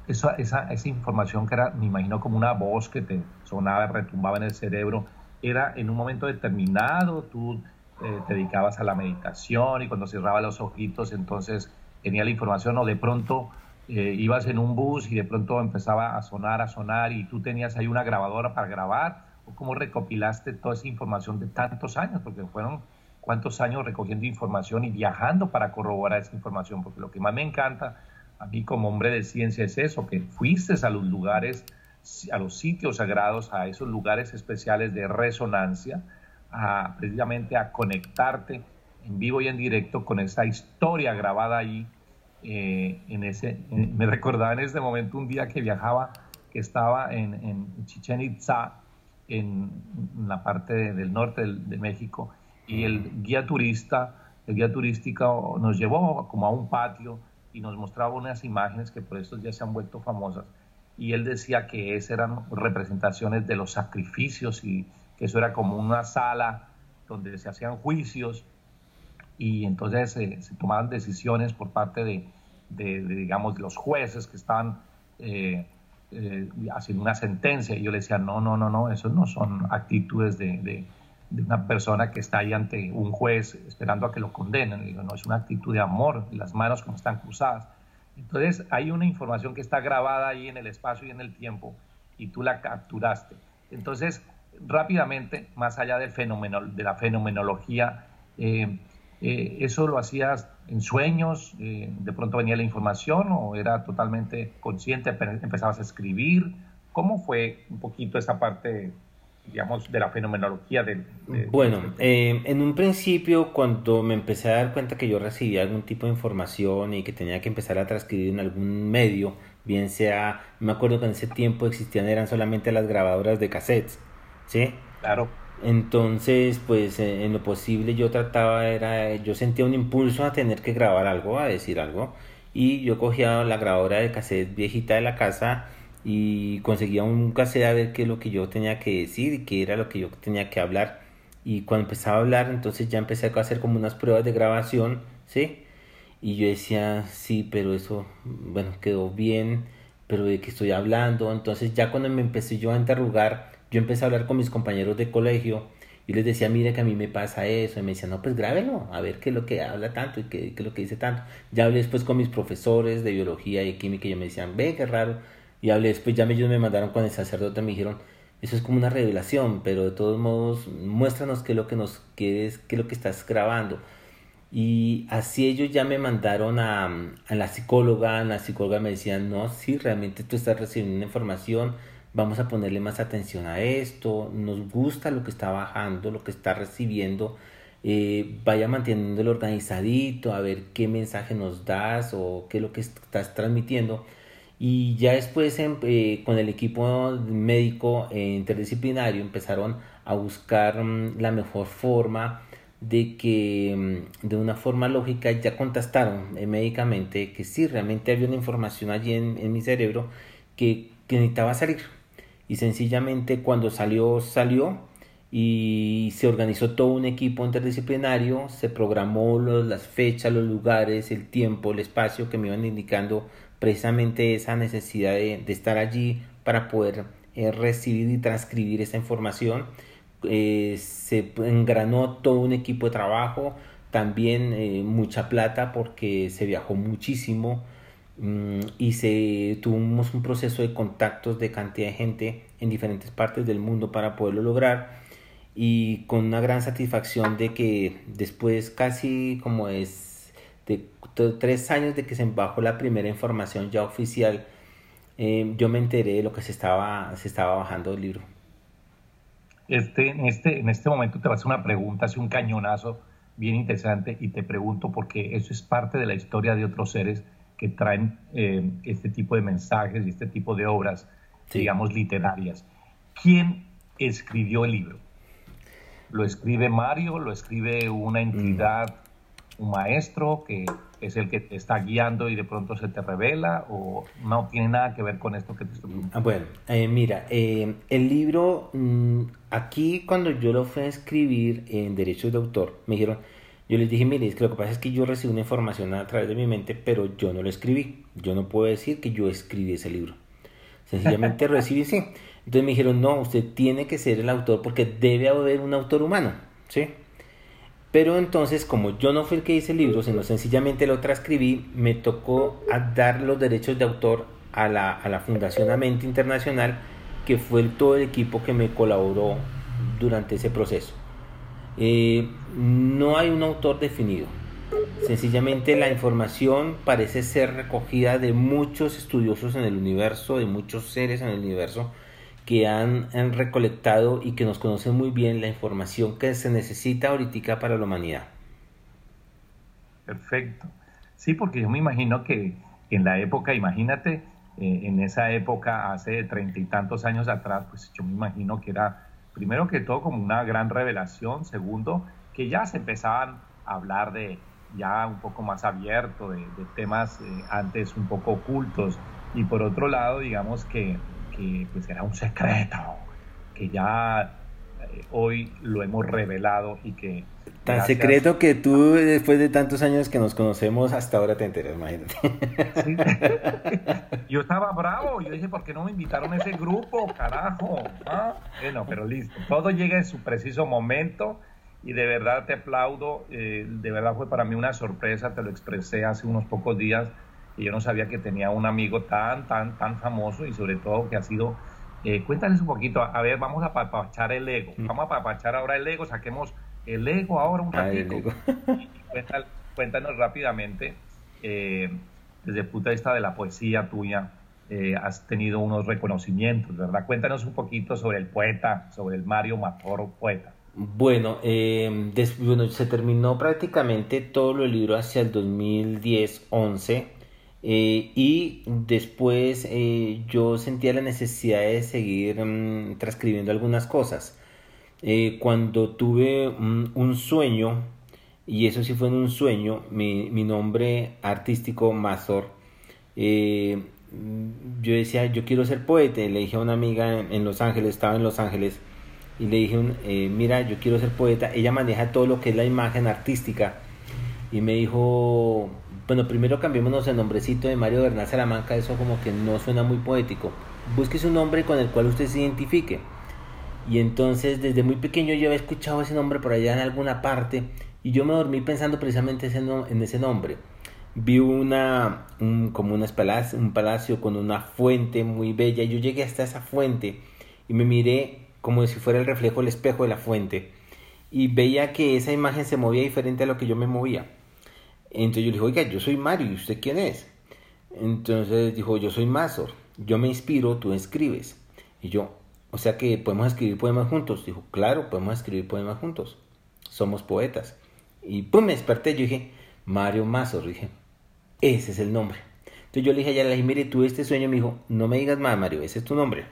esa, esa, esa, información que era, me imagino, como una voz que te sonaba, retumbaba en el cerebro, ¿era en un momento determinado? ¿Tú eh, te dedicabas a la meditación y cuando cerraba los ojitos entonces tenía la información o de pronto eh, ibas en un bus y de pronto empezaba a sonar, a sonar y tú tenías ahí una grabadora para grabar o cómo recopilaste toda esa información de tantos años, porque fueron cuántos años recogiendo información y viajando para corroborar esa información, porque lo que más me encanta a mí como hombre de ciencia es eso, que fuiste a los lugares, a los sitios sagrados, a esos lugares especiales de resonancia, precisamente a conectarte en vivo y en directo con esa historia grabada ahí. Eh, en ese, me recordaba en ese momento un día que viajaba, que estaba en, en Chichen Itza, en, la parte del norte de, México, y el guía turista, el guía turístico nos llevó como a un patio y nos mostraba unas imágenes que por estos días se han vuelto famosas. Y él decía que esas eran representaciones de los sacrificios y, que eso era como una sala donde se hacían juicios y entonces se tomaban decisiones por parte de, digamos, los jueces que estaban eh, eh, haciendo una sentencia. Y yo le decía, no, no, no, no, eso no son actitudes de, una persona que está ahí ante un juez esperando a que lo condenen. No, es una actitud de amor, las manos como están cruzadas. Entonces hay una información que está grabada ahí en el espacio y en el tiempo y tú la capturaste. Entonces, rápidamente, más allá del fenómeno, de la fenomenología, eh, eh, ¿eso lo hacías en sueños? Eh, ¿De pronto venía la información o era totalmente consciente, empezabas a escribir? ¿Cómo fue un poquito esa parte, digamos, de la fenomenología? De, bueno, en un principio, cuando me empecé a dar cuenta que yo recibía algún tipo de información y que tenía que empezar a transcribir en algún medio, bien sea, me acuerdo que en ese tiempo existían, eran solamente las grabadoras de cassettes ¿sí? Claro. Entonces, pues en lo posible yo trataba, era, yo sentía un impulso a tener que grabar algo, a decir algo, y yo cogía la grabadora de cassette viejita de la casa y conseguía un cassette a ver qué es lo que yo tenía que decir y qué era lo que yo tenía que hablar. Y cuando empezaba a hablar, entonces ya empecé a hacer como unas pruebas de grabación, ¿sí? Y yo decía, sí, pero eso, bueno, quedó bien, pero de qué estoy hablando. Entonces ya cuando me empecé yo a interrogar, yo empecé a hablar con mis compañeros de colegio y les decía, mire que a mí me pasa eso. Y me decían, no, pues grábelo, a ver qué es lo que habla tanto y qué, es lo que dice tanto. Ya hablé después con mis profesores de biología y química y ellos me decían, ve, qué raro. Y hablé después, ya ellos me mandaron con el sacerdote, me dijeron, eso es como una revelación, pero de todos modos, muéstranos qué es lo que nos quieres, qué es lo que estás grabando. Y así ellos ya me mandaron a, a la psicóloga, la psicóloga me decían, no, sí, realmente tú estás recibiendo información, vamos a ponerle más atención a esto, nos gusta lo que está bajando, lo que está recibiendo, eh, vaya manteniéndolo organizadito, a ver qué mensaje nos das o qué es lo que estás transmitiendo. Y ya después eh, con el equipo médico interdisciplinario empezaron a buscar mm, la mejor forma de que mm, de una forma lógica ya contestaron eh, médicamente que sí, realmente había una información allí en, en mi cerebro que, necesitaba salir. Y sencillamente cuando salió, salió y se organizó todo un equipo interdisciplinario, se programó los, las fechas, los lugares, el tiempo, el espacio que me iban indicando precisamente esa necesidad de, de estar allí para poder eh, recibir y transcribir esa información. Eh, se engranó todo un equipo de trabajo, también eh, mucha plata porque se viajó muchísimo y se tuvimos un proceso de contactos de cantidad de gente en diferentes partes del mundo para poderlo lograr y con una gran satisfacción de que después casi como es de tres años de que se bajó la primera información ya oficial eh, yo me enteré de lo que se estaba, se estaba bajando el libro. Este, en, este, en este momento te vas a una pregunta, hace un cañonazo bien interesante y te pregunto porque eso es parte de la historia de otros seres que traen eh, este tipo de mensajes y este tipo de obras, digamos, literarias. ¿Quién escribió el libro? ¿Lo escribe Mario? ¿Lo escribe una entidad, un maestro que es el que te está guiando y de pronto se te revela o no tiene nada que ver con esto que te estoy preguntando? Ah, bueno, eh, mira, eh, el libro, mm, aquí cuando yo lo fui a escribir en derechos de autor, me dijeron, yo les dije, mire, es que lo que pasa es que yo recibí una información a través de mi mente, pero yo no lo escribí. Yo no puedo decir que yo escribí ese libro. Sencillamente recibí, sí. Entonces me dijeron, no, usted tiene que ser el autor porque debe haber un autor humano, ¿sí? Pero entonces, como yo no fui el que hice el libro, sino sencillamente lo transcribí, me tocó dar los derechos de autor a la, a la Fundación Amente Internacional, que fue todo el equipo que me colaboró durante ese proceso. Eh, no hay un autor definido. Sencillamente la información parece ser recogida de muchos estudiosos en el universo, de muchos seres en el universo, que han, recolectado y que nos conocen muy bien la información que se necesita ahorita para la humanidad. Perfecto. Sí, porque yo me imagino que en la época, imagínate, eh, en esa época, hace treinta y tantos años atrás, pues yo me imagino que era, primero que todo, como una gran revelación, segundo, que ya se empezaban a hablar de ya un poco más abierto, de, temas eh, antes un poco ocultos, y por otro lado, digamos que que pues era un secreto, que ya eh, hoy lo hemos revelado y que... Tan secreto que tú después de tantos años que nos conocemos hasta ahora te enteras, imagínate. Yo estaba bravo, yo dije, ¿por qué no me invitaron a ese grupo, carajo? ¿Ah? Bueno, pero listo, todo llega en su preciso momento y de verdad te aplaudo, eh, de verdad fue para mí una sorpresa, te lo expresé hace unos pocos días y yo no sabía que tenía un amigo tan, tan, tan famoso y sobre todo que ha sido... Eh, cuéntales un poquito, a ver, vamos a papachar el ego, mm. vamos a papachar ahora el ego, saquemos el ego ahora un ratito. cuéntanos, rápidamente, eh, desde el punto de vista de la poesía tuya, eh, has tenido unos reconocimientos, ¿verdad? Cuéntanos un poquito sobre el poeta, sobre el Mario Matoro poeta. Bueno, eh, bueno, se terminó prácticamente todo el libro hacia el 2010-11 eh, y después yo sentía la necesidad de seguir mm, transcribiendo algunas cosas. Eh, cuando tuve un, sueño, y eso sí fue en un sueño, mi, nombre artístico Mazor, yo decía, yo quiero ser poeta, le dije a una amiga en, Los Ángeles, estaba en Los Ángeles, y le dije, mira, yo quiero ser poeta, ella maneja todo lo que es la imagen artística, y me dijo, bueno, primero cambiémonos el nombrecito de Mario Bernal Salamanca, eso como que no suena muy poético. Busque un nombre con el cual usted se identifique. Y entonces desde muy pequeño yo había escuchado ese nombre por allá en alguna parte y yo me dormí pensando precisamente en ese nombre. Vi una, como una palacio, un palacio con una fuente muy bella y yo llegué hasta esa fuente y me miré como si fuera el reflejo del espejo de la fuente y veía que esa imagen se movía diferente a lo que yo me movía. Entonces yo le dije, oiga, yo soy Mario, ¿y usted quién es? Entonces dijo, yo soy Mazor, yo me inspiro, tú escribes. Y yo, o sea que podemos escribir poemas juntos. Dijo, claro, podemos escribir poemas juntos. somos poetas. Y pum, me desperté, yo dije, Mario Mazor, dije, ese es el nombre. Entonces yo le dije a ella, le dije, mire, tú este sueño, me dijo, no me digas más, Mario, ese es tu nombre.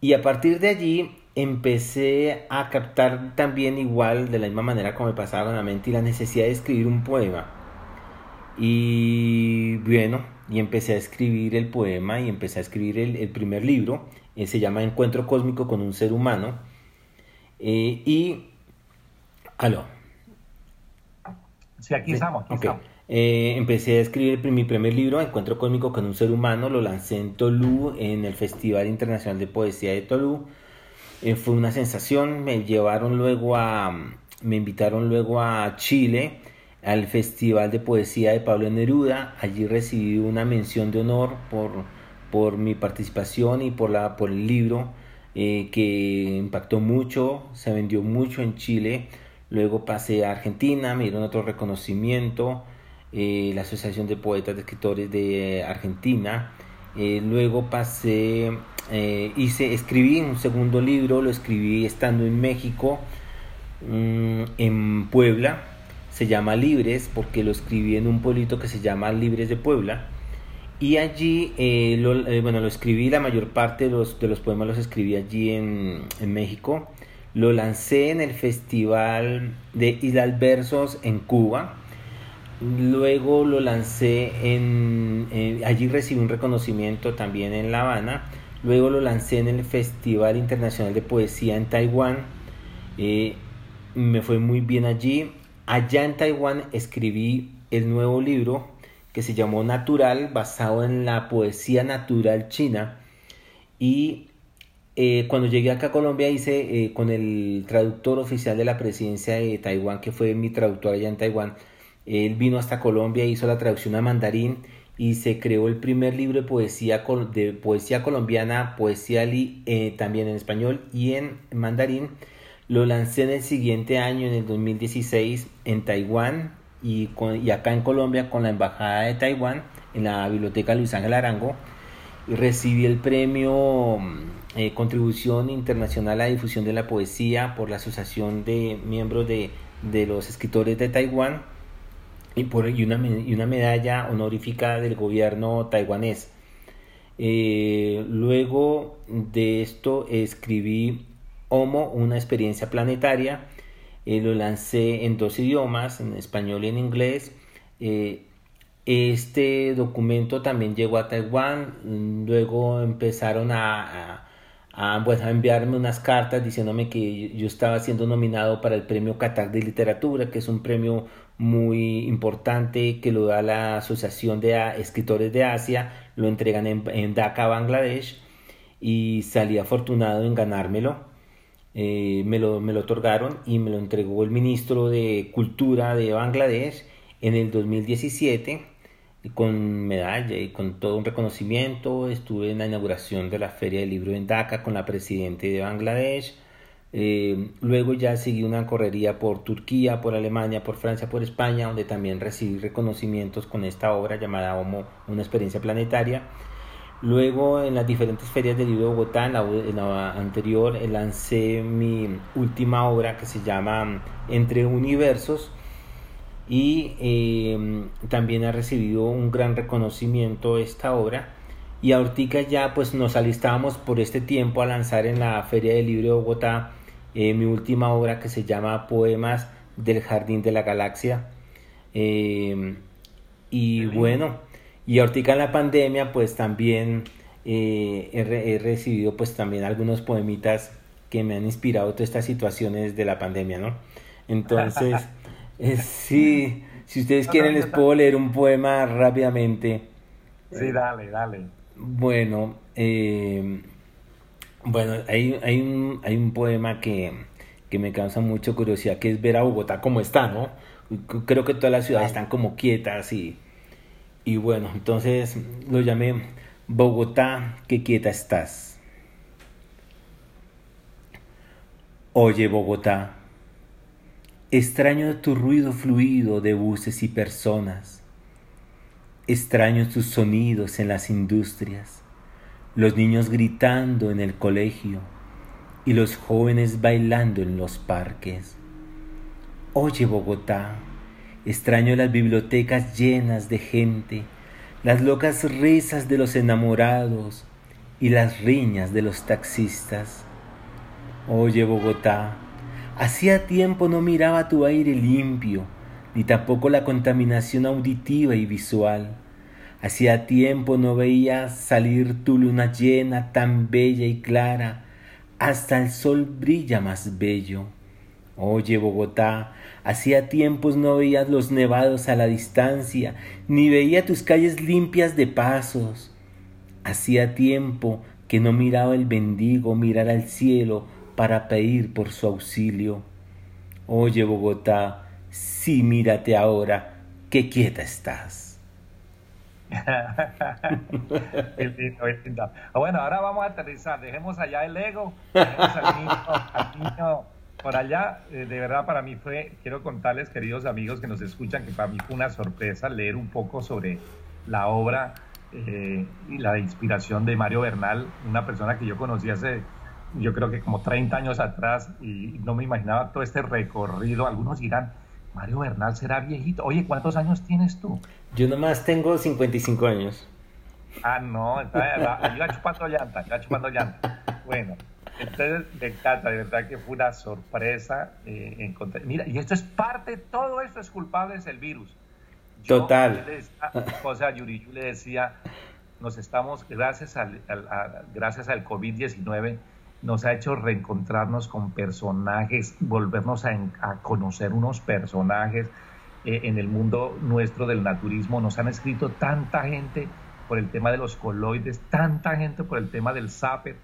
Y a partir de allí empecé a captar también igual, de la misma manera como me pasaba con la mente, la necesidad de escribir un poema. Y bueno, y empecé a escribir el poema y empecé a escribir el, primer libro, eh, se llama Encuentro Cósmico con un Ser Humano. Eh, y... Aló. Sí, aquí estamos, aquí estamos. Eh, empecé a escribir mi primer libro, Encuentro Cósmico con un Ser Humano, lo lancé en Tolú, en el Festival Internacional de Poesía de Tolú. fue una sensación, me llevaron luego a, me invitaron luego a Chile, al Festival de Poesía de Pablo Neruda. Allí recibí una mención de honor por, por mi participación y por, la, por el libro eh, que impactó mucho, se vendió mucho en Chile. Luego pasé a Argentina, me dieron otro reconocimiento, eh, la Asociación de Poetas de Escritores de Argentina. Eh, luego pasé, hice, escribí un segundo libro, lo escribí estando en México, mm, en Puebla, se llama Libres porque lo escribí en un pueblito que se llama Libres de Puebla. Y allí, eh, lo, eh, bueno, lo escribí, la mayor parte de los, de los poemas los escribí allí en, en, México. Lo lancé en el Festival de Versos en Cuba. Luego lo lancé en, allí recibí un reconocimiento también en La Habana. Luego lo lancé en el Festival Internacional de Poesía en Taiwán. Eh, me fue muy bien allí. Allá en Taiwán escribí el nuevo libro que se llamó Natural, basado en la poesía natural china. Y eh, cuando llegué acá a Colombia hice eh, con el traductor oficial de la presidencia de Taiwán, que fue mi traductor allá en Taiwán, él vino hasta Colombia, hizo la traducción a mandarín y se creó el primer libro de poesía, de poesía colombiana, poesía eh, también en español y en mandarín lo lancé en el siguiente año, en el 2016, en Taiwán y, y acá en Colombia con la Embajada de Taiwán, en la Biblioteca Luis Ángel Arango. Y recibí el premio mm, eh, Contribución Internacional a la Difusión de la Poesía por la Asociación de Miembros de, de los Escritores de Taiwán y, por, y, una, y una medalla honorífica del gobierno taiwanés. Eh, luego de esto escribí Homo, una experiencia planetaria. Eh, lo lancé en dos idiomas, en español y en inglés. Eh, este documento también llegó a Taiwán. Luego empezaron a, a, pues, a, enviarme unas cartas diciéndome que yo estaba siendo nominado para el premio Qatar de Literatura, que es un premio muy importante que lo da la Asociación de Escritores de Asia. Lo entregan en, en Dhaka, Bangladesh. Y salí afortunado en ganármelo. Eh, me, lo, me lo otorgaron y me lo entregó el ministro de Cultura de Bangladesh en el 2017 con medalla y con todo un reconocimiento. Estuve en la inauguración de la Feria del Libro en Dhaka con la presidenta de Bangladesh. Eh, luego ya seguí una correría por Turquía, por Alemania, por Francia, por España, donde también recibí reconocimientos con esta obra llamada Homo, una experiencia planetaria. Luego en las diferentes ferias del libro de Bogotá, en la, anterior, lancé mi última obra que se llama Entre Universos y em, también ha recibido un gran reconocimiento esta obra. Y ahorita ya pues nos alistábamos por este tiempo a lanzar en la Feria del Libro de Bogotá eh, mi última obra que se llama Poemas del Jardín de la Galaxia. Em, y bueno, y ahorita en la pandemia, pues también eh, he, recibido pues también algunos poemitas que me han inspirado todas estas situaciones de la pandemia, ¿no? Entonces, eh, sí, si ustedes quieren les puedo leer un poema rápidamente. Sí, dale, dale. Bueno, eh, bueno, hay, hay, un, hay un poema que, que me causa mucha curiosidad, que es ver a Bogotá como está, ¿no? Creo que todas las ciudades están como quietas y, y bueno, entonces lo llamé Bogotá, qué quieta estás. Oye Bogotá, extraño tu ruido fluido de buses y personas. Extraño tus sonidos en las industrias, los niños gritando en el colegio y los jóvenes bailando en los parques. Oye Bogotá, extraño las bibliotecas llenas de gente, las locas risas de los enamorados y las riñas de los taxistas. Oye Bogotá, hacía tiempo no miraba tu aire limpio, ni tampoco la contaminación auditiva y visual. Hacía tiempo no veía salir tu luna llena tan bella y clara, hasta el sol brilla más bello. Oye, Bogotá, hacía tiempos no veías los nevados a la distancia, ni veía tus calles limpias de pasos. Hacía tiempo que no miraba el bendigo mirar al cielo para pedir por su auxilio. Oye, Bogotá, sí mírate ahora, qué quieta estás. Bueno, ahora vamos a aterrizar. Dejemos allá el ego, dejemos por allá, eh, de verdad para mí fue, quiero contarles, queridos amigos que nos escuchan, que para mí fue una sorpresa leer un poco sobre la obra eh, y la inspiración de Mario Bernal, una persona que yo conocí hace, yo creo que como 30 años atrás y no me imaginaba todo este recorrido. Algunos dirán, Mario Bernal será viejito. Oye, ¿cuántos años tienes tú? Yo nomás tengo 55 años. Ah, no, está, iba chupando llanta, iba chupando llanta. Bueno, entonces, me encanta, de verdad que fue una sorpresa eh, encontrar. Mira, y esto es parte, todo esto es culpable, es el virus. Total. o sea, Yuri, yo le decía, nos estamos, gracias al, gracias al COVID-19, nos ha hecho reencontrarnos con personajes, volvernos a, conocer unos personajes eh, en el mundo nuestro del naturismo. Nos han escrito tanta gente por el tema de los coloides, tanta gente por el tema del zapper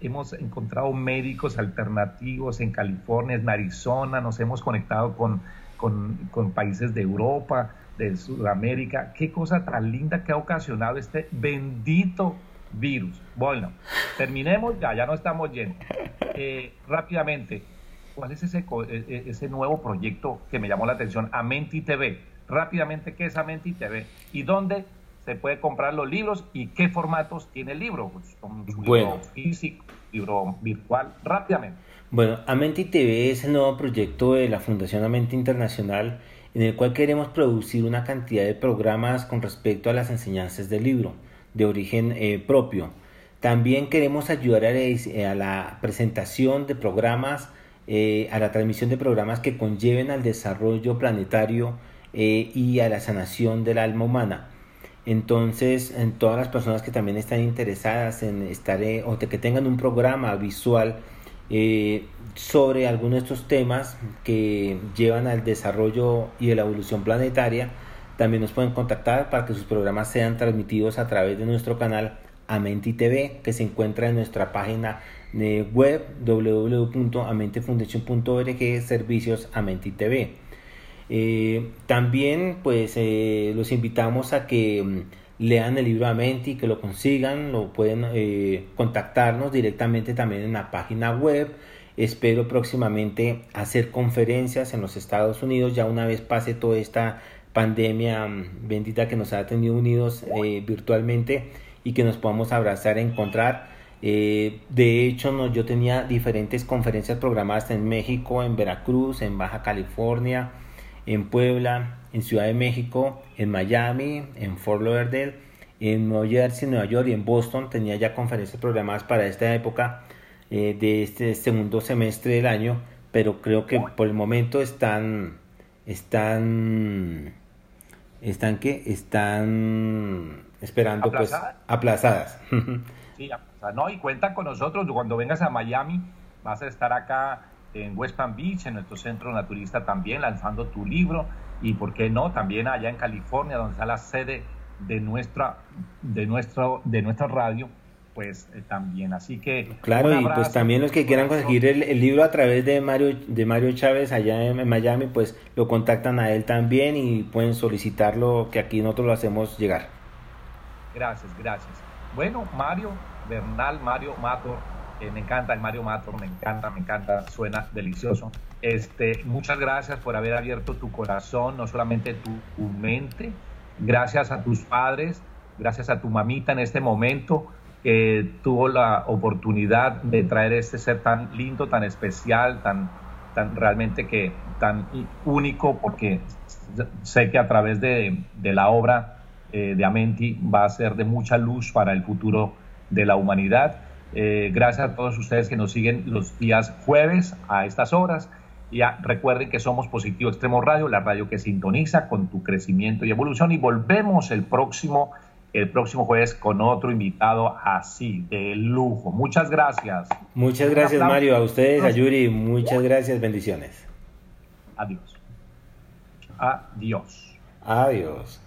hemos encontrado médicos alternativos en California, en Arizona, nos hemos conectado con, con, países de Europa, de Sudamérica. Qué cosa tan linda que ha ocasionado este bendito virus. Bueno, terminemos ya, ya no estamos yendo. Eh, rápidamente, ¿cuál es ese, e, e, ese nuevo proyecto que me llamó la atención? Amenti TV. Rápidamente, ¿qué es Amenti TV? ¿Y dónde se puede comprar los libros y qué formatos tiene el libro. Pues, bueno. físico, libro virtual, rápidamente. Bueno, Amenti TV es el nuevo proyecto de la Fundación Amenti Internacional en el cual queremos producir una cantidad de programas con respecto a las enseñanzas del libro de origen eh, propio. También queremos ayudar a, la presentación de programas, eh, a la transmisión de programas que conlleven al desarrollo planetario eh, y a la sanación del alma humana. Entonces, en todas las personas que también están interesadas en estar eh, o que tengan un programa visual eh, sobre algunos de estos temas que llevan al desarrollo y a la evolución planetaria, también nos pueden contactar para que sus programas sean transmitidos a través de nuestro canal Amenti TV, que se encuentra en nuestra página de web www.amentefoundation.org, servicios Amenti TV. Eh, también pues eh, los invitamos a que mm, lean el libro a Menti, que lo consigan, lo pueden eh, contactarnos directamente también en la página web. Espero próximamente hacer conferencias en los Estados Unidos, ya una vez pase toda esta pandemia mm, bendita que nos ha tenido unidos virtualmente y que nos podamos abrazar, encontrar. de hecho, no, yo tenía diferentes conferencias programadas en México, en Veracruz, en Baja California, en Puebla, en Ciudad de México, en Miami, en Fort Lauderdale, en Nueva Jersey, Nueva York y en Boston. Tenía ya conferencias programadas para esta época eh, de este segundo semestre del año, pero creo que por el momento están, están, están que están esperando pues aplazadas. sí, no y cuentan con nosotros cuando vengas a Miami vas a estar acá en West Palm Beach, en nuestro centro naturista también, lanzando tu libro y, ¿por qué no?, también allá en California, donde está la sede de nuestra, de nuestro, de nuestra radio, pues eh, también. Así que... Claro, y pues también los que quieran conseguir el, libro a través de Mario, de Mario Chávez allá en, Miami, pues lo contactan a él también y pueden solicitarlo, que aquí nosotros lo hacemos llegar. Gracias, gracias. Bueno, Mario Bernal, Mario Mato, me encanta el Mario Mator, me encanta, me encanta, suena delicioso. Este, muchas gracias por haber abierto tu corazón, no solamente tu, mente, gracias a tus padres, gracias a tu mamita en este momento que tuvo la oportunidad de traer este ser tan lindo, tan especial, tan, tan realmente que tan único porque sé que a través de, de la obra eh, de Amenti va a ser de mucha luz para el futuro de la humanidad. Eh, gracias a todos ustedes que nos siguen los días jueves a estas horas. Y recuerden que somos Positivo Extremo Radio, la radio que sintoniza con tu crecimiento y evolución. Y volvemos el próximo, el próximo jueves con otro invitado así, de lujo. Muchas gracias. Muchas gracias, Mario. A ustedes, a Yuri, muchas gracias. Bendiciones. Adiós. Adiós. Adiós.